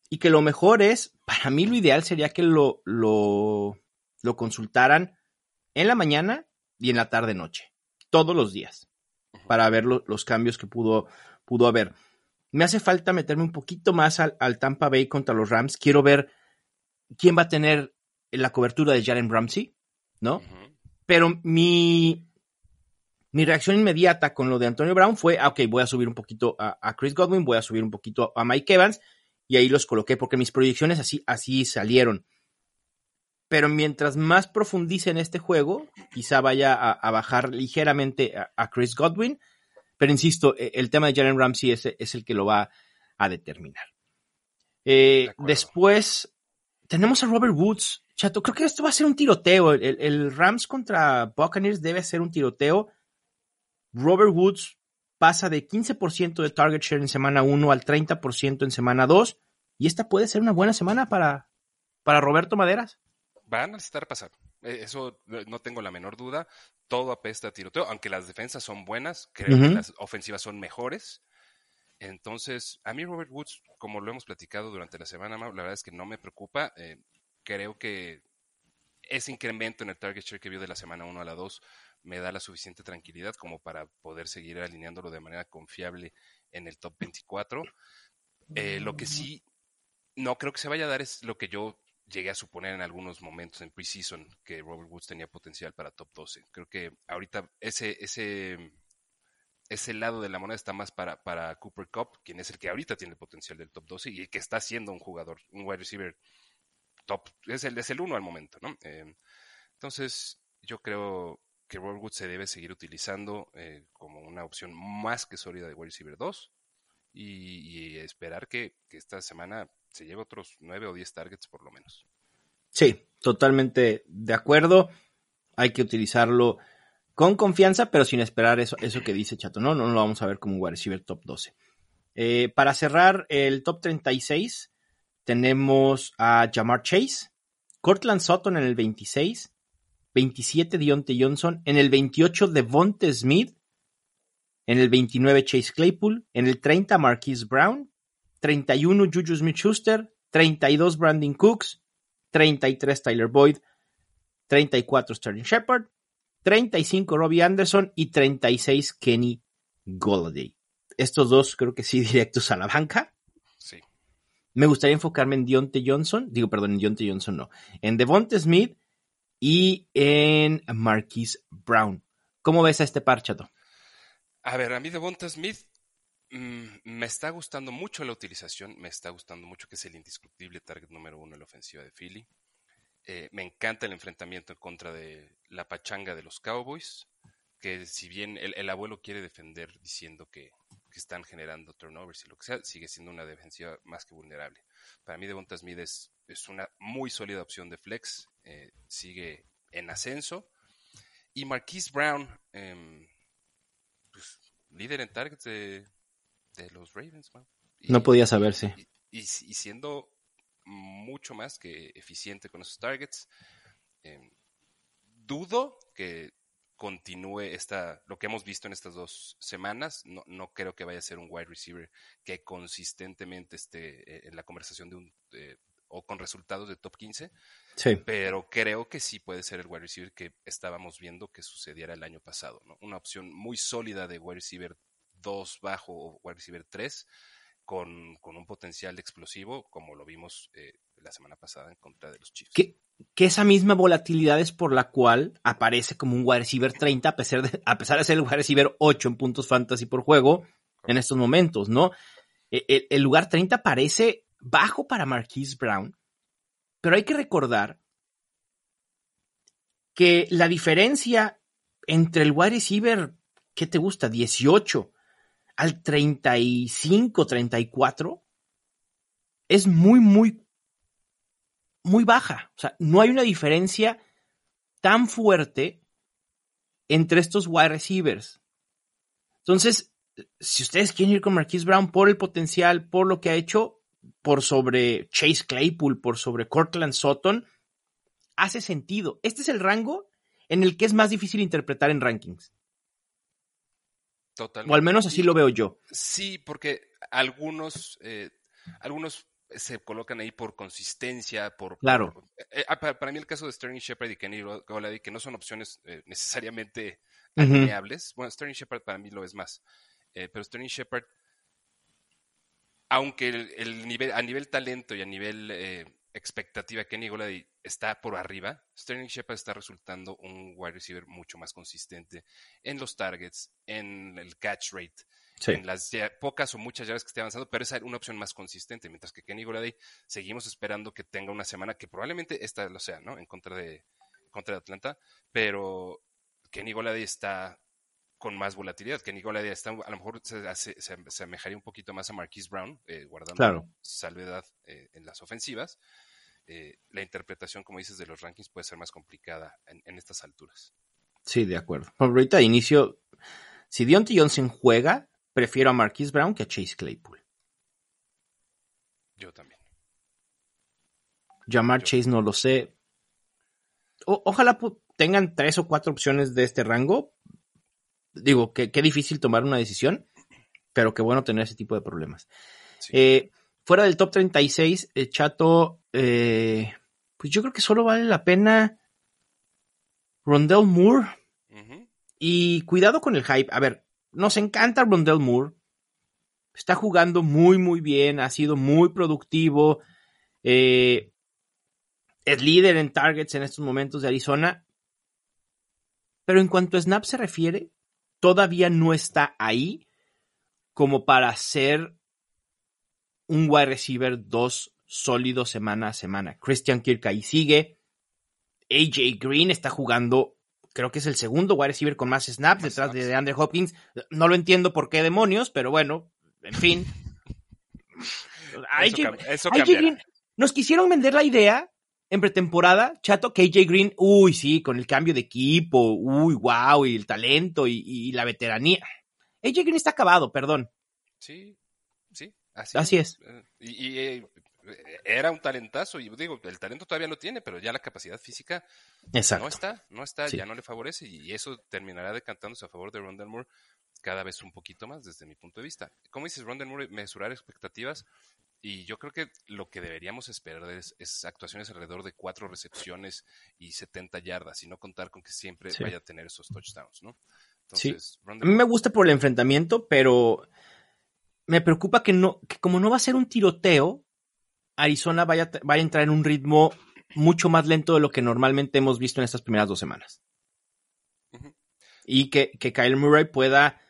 y que lo mejor es, para mí lo ideal sería que lo, lo, lo consultaran en la mañana y en la tarde-noche, todos los días, para ver los cambios que pudo, pudo haber. Me hace falta meterme un poquito más al, Tampa Bay contra los Rams. Quiero ver quién va a tener la cobertura de Jalen Ramsey, ¿no? Pero mi, mi reacción inmediata con lo de Antonio Brown fue, ah, ok, voy a subir un poquito a, Chris Godwin, voy a subir un poquito a Mike Evans, y ahí los coloqué porque mis proyecciones así, así salieron. Pero mientras más profundice en este juego, quizá vaya a, bajar ligeramente a, Chris Godwin pero insisto, e, el tema de Jalen Ramsey es, es el que lo va a determinar. Eh, después tenemos a Robert Woods. Chato, creo que esto va a ser un tiroteo. El, Rams contra Buccaneers debe ser un tiroteo. Robert Woods pasa de 15% de target share en semana 1 al 30% en semana 2. Y esta puede ser una buena semana para, para Roberto Maderas. Van a necesitar pasar. E, eso no tengo la menor duda. Todo apesta a tiroteo, aunque las defensas son buenas, creo que las ofensivas son mejores. Entonces, a mí Robert Woods, como lo hemos platicado durante la semana, la verdad es que no me preocupa. Eh, creo que ese incremento en el target share que vio de la semana 1 a la 2 me da la suficiente tranquilidad como para poder seguir alineándolo de manera confiable en el top 24. Eh, lo que sí no creo que se vaya a dar es lo que yo llegué a suponer en algunos momentos en preseason que Robert Woods tenía potencial para top 12. Creo que ahorita ese, ese, ese lado de la moneda está más para, para Cooper Cup, quien es el que ahorita tiene el potencial del top 12 y que está siendo un jugador, un wide receiver top, es el, es el uno al momento, ¿no? Eh, entonces, yo creo que Robert Woods se debe seguir utilizando eh, como una opción más que sólida de wide receiver 2 y, esperar que, que esta semana se lleva otros nueve o diez targets por lo menos. Sí, totalmente de acuerdo. Hay que utilizarlo con confianza, pero sin esperar eso, eso que dice Chato. No, no lo vamos a ver como un wide receiver top 12. Eh, para cerrar el top 36, tenemos a Jamar Chase, Cortland Sutton en el 26, 27 Dionte Johnson, en el 28 Devonte Smith, en el 29 Chase Claypool, en el 30 Marquise Brown, 31 Juju Smith-Schuster, 32 Brandon Cooks, 33 Tyler Boyd, 34 Sterling Shepard, 35 Robbie Anderson y 36 Kenny Golladay. Estos dos creo que sí directos a la banca. Sí. Me gustaría enfocarme en Dionte Johnson, digo, perdón, en Dionte Johnson no, en Devonte Smith y en Marquise Brown. ¿Cómo ves a este par, Chato? A ver, a mí Devonta Smith me está gustando mucho la utilización, me está gustando mucho que es el indiscutible target número uno en la ofensiva de Philly. Eh, me encanta el enfrentamiento en contra de la pachanga de los Cowboys, que si bien el, abuelo quiere defender diciendo que, están generando turnovers y lo que sea, sigue siendo una defensiva más que vulnerable. Para mí Devonta Smith es es una muy sólida opción de flex, eh, sigue en ascenso. Y Marquise Brown, em, pues, líder en targets de, los Ravens. no podía saberse. Y, siendo mucho más que eficiente con esos targets. Em, dudo que continúe esta, lo que hemos visto en estas dos semanas. No, no creo que vaya a ser un wide receiver que consistentemente esté eh, en la conversación de un, o con resultados de top 15. Sí. Pero creo que sí puede ser el wide receiver que estábamos viendo que sucediera el año pasado. ¿no? Una opción muy sólida de wide receiver 2 bajo o wide receiver 3 con, con un potencial explosivo como lo vimos eh, la semana pasada en contra de los Chiefs. Que, que, esa misma volatilidad es por la cual aparece como un wide receiver 30 a pesar de, a pesar de ser el wide receiver 8 en puntos fantasy por juego en estos momentos, ¿no? E, el, el lugar 30 parece bajo para Marquise Brown, pero hay que recordar que la diferencia entre el wide receiver, ¿qué te gusta? 18 al 35, 34, es muy, muy, muy baja. O sea, no hay una diferencia tan fuerte entre estos wide receivers. Entonces, si ustedes quieren ir con Marquise Brown por el potencial, por lo que ha hecho, por sobre Chase Claypool, por sobre Cortland Sutton, hace sentido. Este es el rango en el que es más difícil interpretar en rankings. Totalmente. O al menos así lo veo yo. Sí, porque algunos, eh, algunos se colocan ahí por consistencia, por... Claro. Eh, ah, para, mí el caso de Sterling Shepard y Kenny Golladay, que no son opciones eh, necesariamente alineables. Bueno, Sterling Shepard para mí lo es más. pero Sterling Shepard aunque el, nivel, a nivel talento y a nivel eh, expectativa, Kenny Golladay está por arriba, Sterling Shepard está resultando un wide receiver mucho más consistente en los targets, en el catch rate, en las pocas o muchas llaves que esté avanzando, pero es una opción más consistente, mientras que Kenny Golladay seguimos esperando que tenga una semana que probablemente esta lo sea, ¿no? En contra de, contra de Atlanta, pero Kenny Golladay está con más volatilidad. Que Nicola está, a lo mejor se, se, asemejaría un poquito más a Marquise Brown, eh, guardando salvedad eh, en las ofensivas. Eh, la interpretación, como dices, de los rankings puede ser más complicada en, estas alturas. Sí, de acuerdo. ahorita de inicio, si Deontay Johnson juega, prefiero a Marquise Brown que a Chase Claypool. Yo también. Llamar Chase no lo sé. ojalá tengan tres o cuatro opciones de este rango, digo, qué difícil tomar una decisión, pero qué bueno tener ese tipo de problemas. Eh, fuera del top 36, el Chato, eh, pues yo creo que solo vale la pena Rondell Moore. Y cuidado con el hype. A ver, nos encanta Rondell Moore. Está jugando muy, muy bien. Ha sido muy productivo. Eh, es líder en targets en estos momentos de Arizona. Pero en cuanto a snap se refiere, todavía no está ahí como para ser un wide receiver dos sólidos semana a semana. Christian Kirk ahí sigue. AJ Green está jugando, creo que es el segundo wide receiver con más snaps detrás de Andre Hopkins. No lo entiendo por qué demonios, pero bueno, en fin. AJ, Green, nos quisieron vender la idea en pretemporada, chato, KJ Green, uy, sí, con el cambio de equipo, uy, wow, y el talento y, la veteranía. AJ Green está acabado, perdón. Sí, sí, así, es. Eh, y, eh, era un talentazo, y digo, el talento todavía lo tiene, pero ya la capacidad física no está, no está, ya no le favorece, y eso terminará decantándose a favor de Rondell Moore cada vez un poquito más desde mi punto de vista. Como dices, Rondell Moore, mesurar expectativas, y yo creo que lo que deberíamos esperar es, actuaciones alrededor de cuatro recepciones y 70 yardas, y no contar con que siempre vaya a tener esos touchdowns, ¿no? Entonces, A mí me gusta por el enfrentamiento, pero me preocupa que no, que como no va a ser un tiroteo, Arizona vaya, vaya a entrar en un ritmo mucho más lento de lo que normalmente hemos visto en estas primeras dos semanas. Y que, que Kyle Murray pueda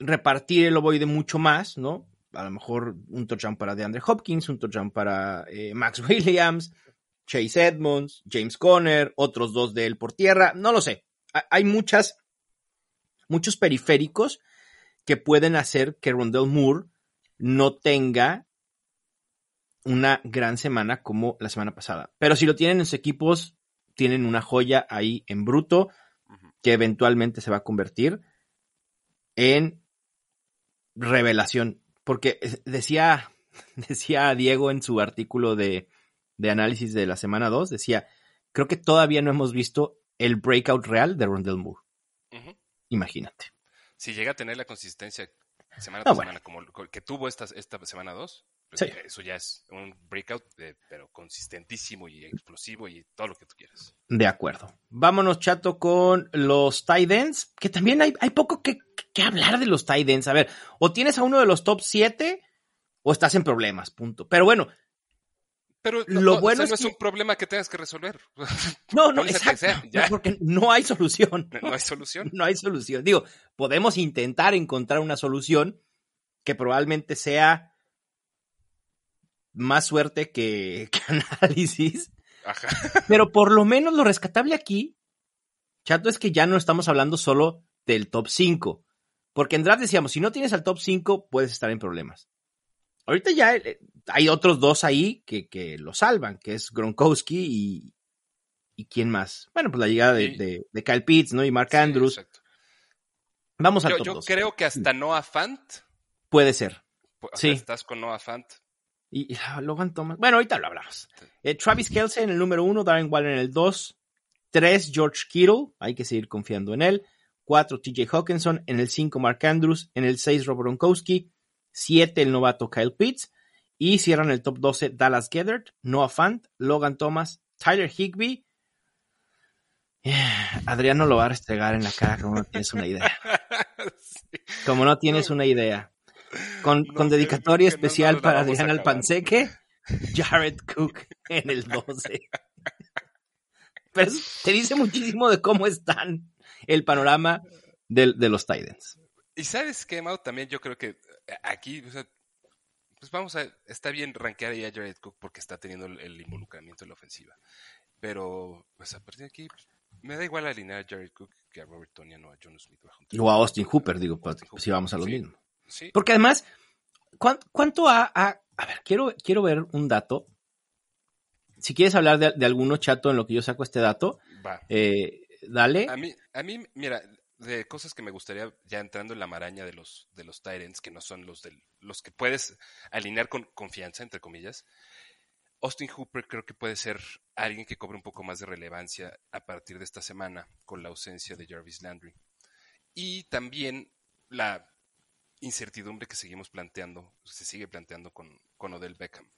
repartir el ovoide mucho más, ¿no? A lo mejor un touchdown para DeAndre Hopkins, un touchdown para eh, Max Williams, Chase Edmonds, James Conner, otros dos de él por tierra, no lo sé. Hay muchas, muchos periféricos que pueden hacer que Rondell Moore no tenga una gran semana como la semana pasada. Pero si lo tienen en sus equipos, tienen una joya ahí en bruto que eventualmente se va a convertir en revelación. Porque decía, decía Diego en su artículo de, de análisis de la semana 2, decía, creo que todavía no hemos visto el breakout real de Rondell Moore. Imagínate. Si llega a tener la consistencia semana tras semana como que tuvo esta, esta semana 2, pues eso ya es un breakout, pero consistentísimo y explosivo y todo lo que tú quieras. De acuerdo. Vámonos, chato, con los tight ends, que también hay, hay poco que, que, hablar de los tight ends. A ver, o tienes a uno de los top 7 o estás en problemas, punto. Pero bueno, pero lo bueno es no es un problema que tengas que resolver. No, no, exacto. porque no hay solución. No, hay solución. No hay solución. Digo, podemos intentar encontrar una solución que probablemente sea más suerte que, que análisis. Ajá. Pero por lo menos lo rescatable aquí, chato, es que ya no estamos hablando solo del top 5. Porque en draft decíamos, si no tienes al top 5, puedes estar en problemas. Ahorita ya eh, hay otros dos ahí que, que lo salvan, que es Gronkowski y, y quién más. Bueno, pues la llegada de, de, Kyle Pitts, ¿no? Y Mark Andrews. Vamos al yo, top Yo creo que hasta Noah Fant. Puede ser. sí. Estás con Noah Fant. Y, Logan Thomas. Bueno, ahorita lo hablamos. Eh, Travis Kelsey en el número uno, Darren Waller en el dos. Tres, George Kittle. Hay que seguir confiando en él. Cuatro, TJ Hawkinson. En el cinco, Mark Andrews. En el seis, Robert Gronkowski. Siete, el novato Kyle Pitts. Y cierran el top 12 Dallas Gethert, Noah Fant, Logan Thomas, Tyler Higby. Adriano lo va a restregar en la cara como no tienes una idea. Como no tienes una idea. Con, con dedicatoria especial para Adrián Alpanseque, Jared Cook en el 12. Pero te dice muchísimo de cómo están el panorama de, de los Titans. Y sabes qué, Mau, también yo creo que aquí, pues vamos a, está bien rankear ahí a Jared Cook porque está teniendo el, involucramiento en la ofensiva. Pero, pues a partir de aquí, pues, me da igual alinear a Jared Cook que a Robert Tonian o a John Smith. O a Austin Hooper, digo, pues, si vamos a lo mismo. Porque además, ¿cuánto, ha, a, a ver, quiero, quiero ver un dato. Si quieres hablar de, de alguno chato en lo que yo saco este dato, eh, dale. A mí, a mí, mira, de cosas que me gustaría, ya entrando en la maraña de los, de los Tyrants, que no son los, del, los que puedes alinear con confianza, entre comillas. Austin Hooper creo que puede ser alguien que cobre un poco más de relevancia a partir de esta semana con la ausencia de Jarvis Landry. Y también la incertidumbre que seguimos planteando, se sigue planteando con, con Odell Beckham.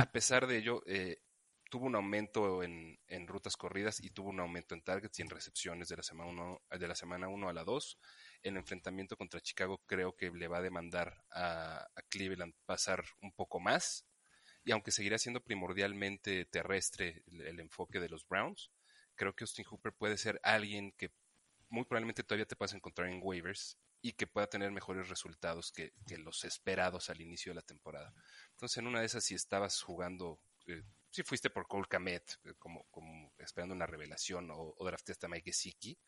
A pesar de ello, eh, tuvo un aumento en, rutas corridas y tuvo un aumento en targets y en recepciones de la semana 1 de la semana uno a la 2. El enfrentamiento contra Chicago creo que le va a demandar a, Cleveland pasar un poco más. Y aunque seguirá siendo primordialmente terrestre el, enfoque de los Browns, creo que Austin Hooper puede ser alguien que muy probablemente todavía te puedas encontrar en waivers y que pueda tener mejores resultados que, los esperados al inicio de la temporada. Entonces, en una de esas, si estabas jugando eh, si fuiste por Cole Kamet, eh, como, como esperando una revelación, o, o draftaste a Mike Gesicki,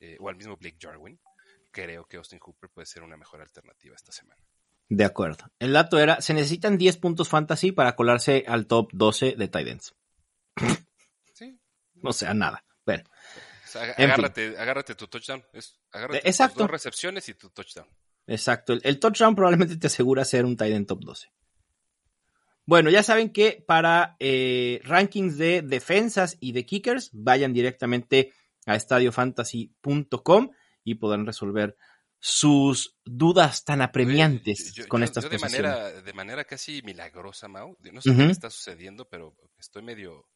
eh, o al mismo Blake Jarwin, creo que Austin Hooper puede ser una mejor alternativa esta semana. De acuerdo. El dato era, se necesitan 10 puntos fantasy para colarse al top 12 de Titans. Sí. O sea, nada. Bueno. Agárrate, agárrate tu touchdown. agárrate Exacto. Tus dos recepciones y tu touchdown. Exacto. El, touchdown probablemente te asegura ser un Titan top 12. Bueno, ya saben que para eh, rankings de defensas y de kickers, vayan directamente a estadiofantasy.com y podrán resolver sus dudas tan apremiantes con estas de manera, de manera casi milagrosa, Mau. No sé qué está sucediendo, pero estoy medio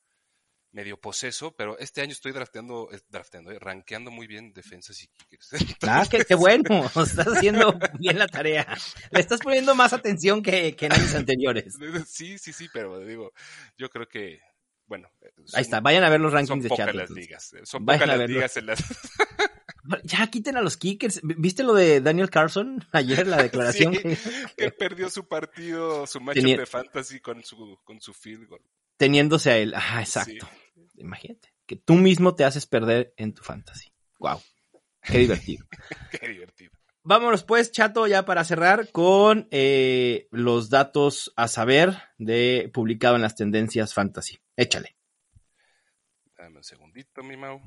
medio poseso, pero este año estoy drafteando, drafteando, eh, rankeando muy bien defensas y kickers. ah, qué, bueno, estás haciendo bien la tarea. Le estás poniendo más atención que, que en años anteriores. Sí, sí, sí, pero digo, yo creo que, bueno. Eh, Ahí está, vayan a ver los rankings de chat. Son pocas las ligas, eh, son pocas las ligas en las... Ya quiten a los kickers. ¿Viste lo de Daniel Carson ayer, la declaración? que, perdió su partido, su match de fantasy con su, con su field goal teniéndose a él. Ajá, exacto. Imagínate, que tú mismo te haces perder en tu fantasy. Wow. Qué divertido. Qué divertido. vámonos pues, chato, ya para cerrar con eh, los datos a saber de publicado en las tendencias fantasy. Échale. Dame un segundito, mi Mau.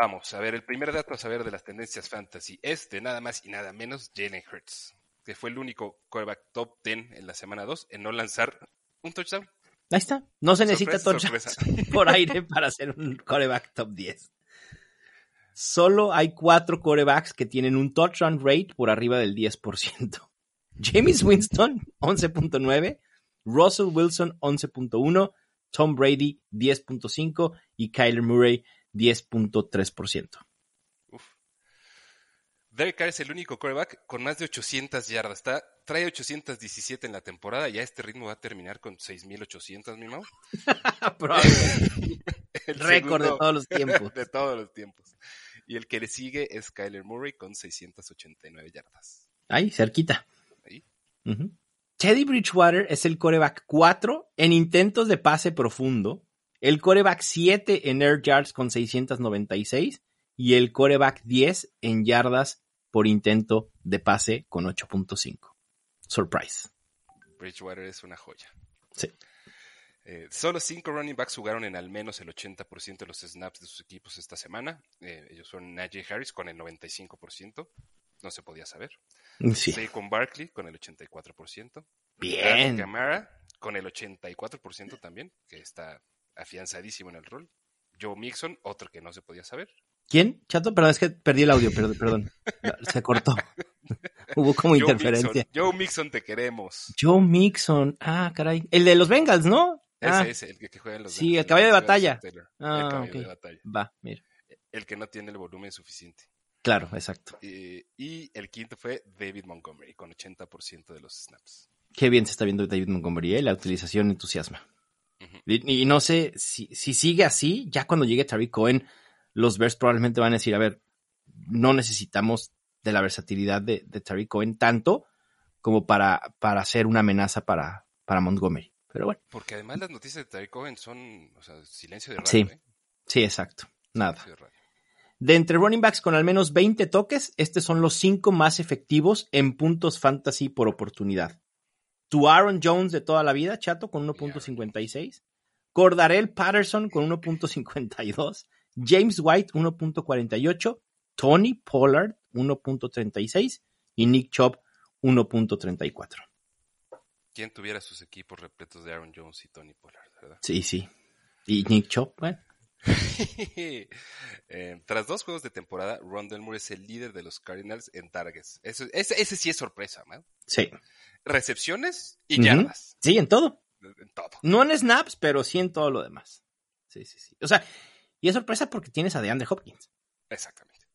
Vamos a ver, el primer dato a saber de las tendencias fantasy es de nada más y nada menos Jalen Hurts, que fue el único quarterback top 10 en la semana 2 en no lanzar un touchdown. Ahí está. No se necesita Sorpresa, touchdown por aire para ser un quarterback top 10. Solo hay cuatro quarterbacks que tienen un touchdown rate por arriba del 10%. James Winston, 11.9, Russell Wilson, 11.1, Tom Brady, 10.5 y Kyler Murray, 10.3%. Uf. Derek Carr es el único quarterback con más de 800 yardas. Está, trae 817 en la temporada y a este ritmo va a terminar con 6.800, mi Mau. Probablemente. El Récord de todos los tiempos. de todos los tiempos. Y el que le sigue es Kyler Murray con 689 yardas. Ahí, cerquita. Ahí. Teddy Bridgewater es el coreback 4 en intentos de pase profundo, el coreback 7 en air yards con 696 y el coreback 10 en yardas por intento de pase con 8.5. Surprise. Bridgewater es una joya. Sí. Eh, solo cinco running backs jugaron en al menos el 80% de los snaps de sus equipos esta semana. Eh, ellos son Najee Harris con el 95%. No se podía saber. Sí. Saquon Barkley con el 84%. Bien. Kamara con el 84% también, que está afianzadísimo en el rol. Joe Mixon, otro que no se podía saber. ¿Quién? Chato, perdón, es que perdí el audio, perdón. perdón. Se cortó. Hubo como Joe interferencia. Mixon, Joe Mixon, te queremos. Joe Mixon. Ah, caray. El de los Bengals, ¿no? Ese Ah, es el que, que juega en los sí, Bengals, el caballo de batalla. Ah, el caballo ok. de batalla. va, mira. El que no tiene el volumen suficiente. Claro, exacto. Eh, y el quinto fue David Montgomery, con 80% de los snaps. Qué bien se está viendo David Montgomery, ¿eh? la utilización entusiasma. Y, y no sé si, si sigue así, ya cuando llegue Tariq Cohen, los Bears probablemente van a decir, a ver, no necesitamos de la versatilidad de, de Tariq Cohen tanto como para, para ser una amenaza para, para Montgomery. Pero bueno, Porque además las noticias de Tariq Cohen son, o sea, silencio de radio, Sí. ¿eh? sí, exacto. Nada. De. De entre running backs con al menos 20 toques, estos son los cinco más efectivos en puntos fantasy por oportunidad. Tu Aaron Jones de toda la vida, chato, con 1.56. Cordarel Patterson con 1.52. James White 1.48. Tony Pollard 1.36. Y Nick Chubb 1.34. ¿Quién tuviera sus equipos repletos de Aaron Jones y Tony Pollard, verdad? Sí, sí. Y Nick Chubb, bueno. Eh, tras dos juegos de temporada, Rondell Moore es el líder de los Cardinals en targets. Eso- ese, ese sí es sorpresa, man. Sí. Recepciones y yardas. Sí, en todo. En todo. No en snaps, pero sí en todo lo demás. Sí, sí, sí. O sea, y es sorpresa porque tienes a DeAndre Hopkins. Exactamente.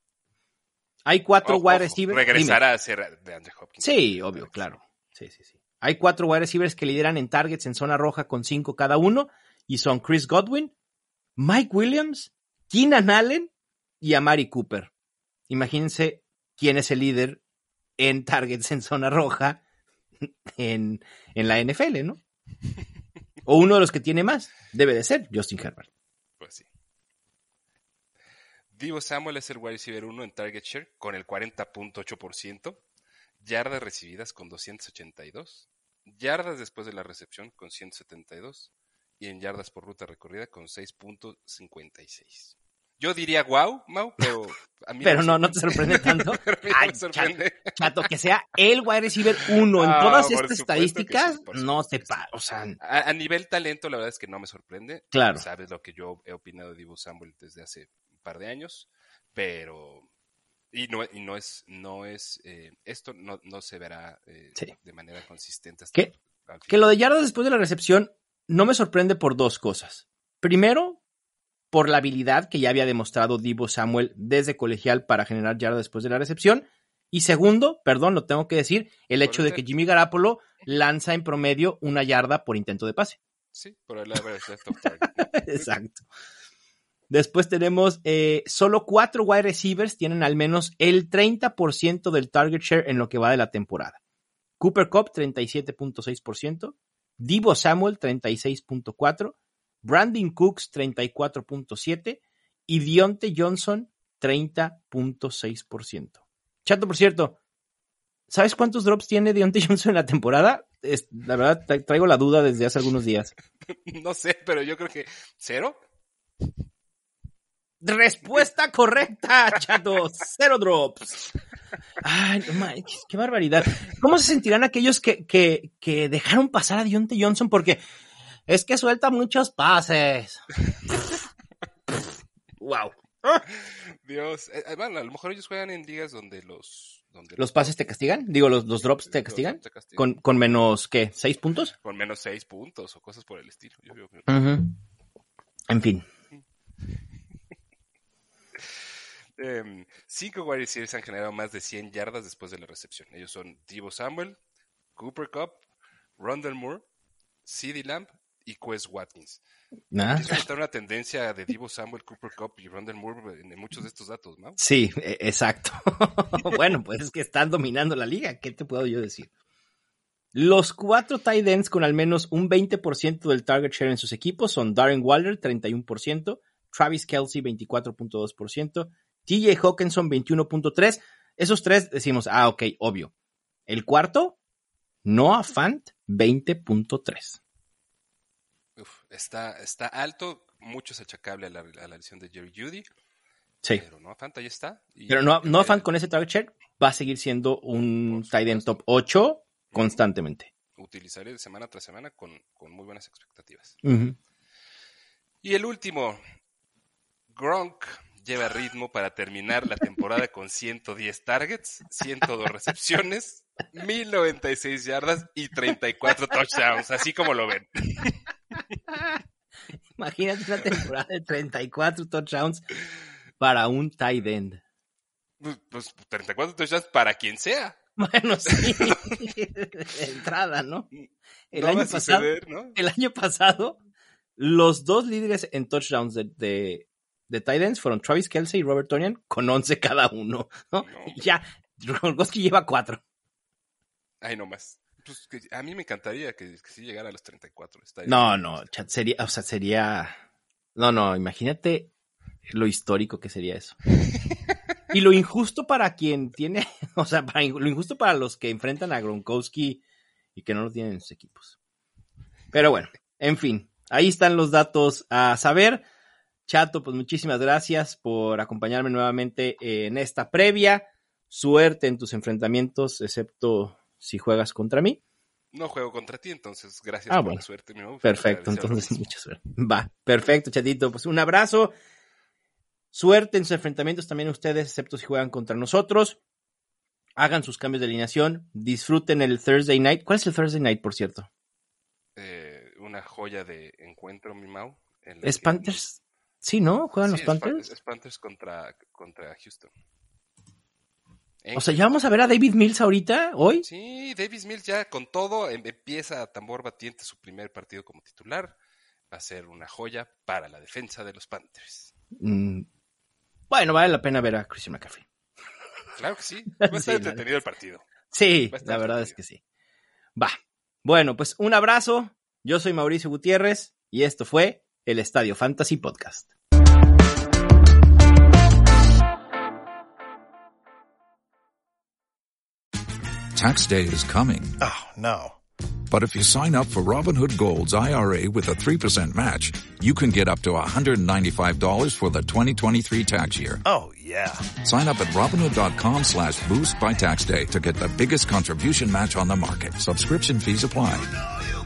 Hay cuatro Ojo, wide receivers. Regresará a ser de Andrew Hopkins. Sí, obvio, claro. Sí, sí, sí. Hay cuatro wide receivers que lideran en targets en zona roja con cinco cada uno. Y son Chris Godwin, Mike Williams, Keenan Allen y Amari Cooper. Imagínense quién es el líder en targets en zona roja en, en la NFL, ¿no? O uno de los que tiene más. Debe de ser Justin Herbert. Pues sí. Divo Samuel es el wide receiver 1 en target share con el 40.8%. Yardas recibidas con 282. Yardas después de la recepción con 172. Y en yardas por ruta recorrida con 6.56. Yo diría wow, Mau, pero a mí Pero no, no te sorprende tanto. No Ay, me sorprende. Chato, que sea el wide receiver uno en Ah, todas estas estadísticas, sí, no te que sí. pa, o sea, A, a nivel talento, la verdad es que no me sorprende. Claro. Sabes lo que yo he opinado de Divo Samuel desde hace un par de años, pero y no, y no es, no es, eh, esto no, no se verá eh, Sí. de manera consistente. Hasta ¿Qué? que lo de yardas después de la recepción no me sorprende por dos cosas. Primero, por la habilidad que ya había demostrado Divo Samuel desde colegial para generar yardas después de la recepción. Y segundo, perdón, lo tengo que decir, el Por hecho de que Jimmy Garapolo lanza en promedio una yarda por intento de pase. Sí, por el average. Exacto. Después tenemos eh, solo cuatro wide receivers tienen al menos el 30% del target share en lo que va de la temporada. Cooper Cup 37.6%, Divo Samuel 36.4%, Brandon Cooks 34.7% y Dionte Johnson 30.6%. Chato, por cierto, ¿sabes cuántos drops tiene Deontay Johnson en la temporada? Es, la verdad, traigo la duda desde hace algunos días. no sé, pero yo creo que cero. Respuesta correcta, chato. Cero drops. Ay, no qué barbaridad. ¿Cómo se sentirán aquellos que, que, que dejaron pasar a Deontay Johnson? Porque es que suelta muchos pases. wow. Dios. Eh, eh, bueno, a lo mejor ellos juegan en ligas donde los... Donde ¿Los pases te castigan? Digo, ¿los, los drops te castigan? ¿Con, ¿Con, menos, qué? ¿Seis puntos? Con menos seis puntos o cosas por el estilo. Yo, En fin. Eh, cinco wide receivers han generado más de 100 yardas después de la recepción. Ellos son Divo Samuel, Cooper Cup, Rondell Moore, CeeDee Lamb y Quest Watkins. ¿Ah? Es una tendencia de Divo Samuel, Cooper Cup y Rondell Moore en muchos de estos datos, ¿no? Sí, e, exacto. bueno, pues es que están dominando la liga. ¿Qué te puedo yo decir? Los cuatro tight ends con al menos un 20% del target share en sus equipos son Darren Waller, 31%, Travis Kelsey, 24.2%, TJ Hawkinson, 21.3%. Esos tres decimos, ah, ok, obvio. El cuarto, Noah Fant, 20.3% está, está alto, mucho es achacable a la, a la lesión de Jerry Judy. Sí. Pero no Fant ahí está. pero no, no Fant con ese target share va a seguir siendo un tight end top 8 constantemente. Utilizaré semana tras semana con, con muy buenas expectativas. Y el último, Gronk lleva ritmo para terminar la temporada con 110 targets, 102 recepciones, 1096 yardas y 34 touchdowns, así como lo ven. Imagínate una temporada de 34 touchdowns para un tight end. Pues, pues 34 touchdowns para quien sea. Bueno, sí. Entrada, ¿no? El, año pasado, el año pasado, los dos líderes en touchdowns de, de, de tight ends fueron Travis Kelsey y Robert Tonyan con 11 cada uno. ¿no? Ya, Gronkowski lleva 4. Ay, no más. Pues a mí me encantaría que, que sí llegara a los 34. no, no, chat, sería, o sea, sería... No, no, imagínate lo histórico que sería eso. y lo injusto para quien tiene, o sea, lo injusto para los que enfrentan a Gronkowski y que no lo tienen en sus equipos. Pero bueno, en fin, ahí están los datos a saber. Chato, pues muchísimas gracias por acompañarme nuevamente en esta previa. Suerte en tus enfrentamientos, excepto si juegas contra mí. No juego contra ti, entonces gracias ah, por la suerte. perfecto, entonces mucha suerte. Va, perfecto, chatito. Pues un abrazo. Suerte en sus enfrentamientos también ustedes, excepto si juegan contra nosotros. Hagan sus cambios de alineación. Disfruten el Thursday night. ¿Cuál es el Thursday night, por cierto? Eh, una joya de encuentro, mi Mau. ¿Es Panthers? Sí, ¿no? ¿Juegan los Panthers? Es Panthers contra, contra Houston. O sea, ¿ya vamos a ver a David Mills ahorita, hoy? Sí, David Mills ya con todo em, empieza a tambor batiente su primer partido como titular. Va a ser una joya para la defensa de los Panthers. Mm, bueno, vale la pena ver a Christian McCaffrey. Claro que sí. Va a estar entretenido el partido. Sí, la verdad es que sí. Va. Bueno, pues un abrazo. Yo soy Mauricio Gutiérrez y esto fue el Estadio Fantasy Podcast. Tax day is coming. Oh, no. But if you sign up for Robinhood Gold's IRA with a 3% match, you can get up to $195 for the 2023 tax year. Oh, yeah. Sign up at Robinhood.com slash boost by tax day to get the biggest contribution match on the market. Subscription fees apply. Oh,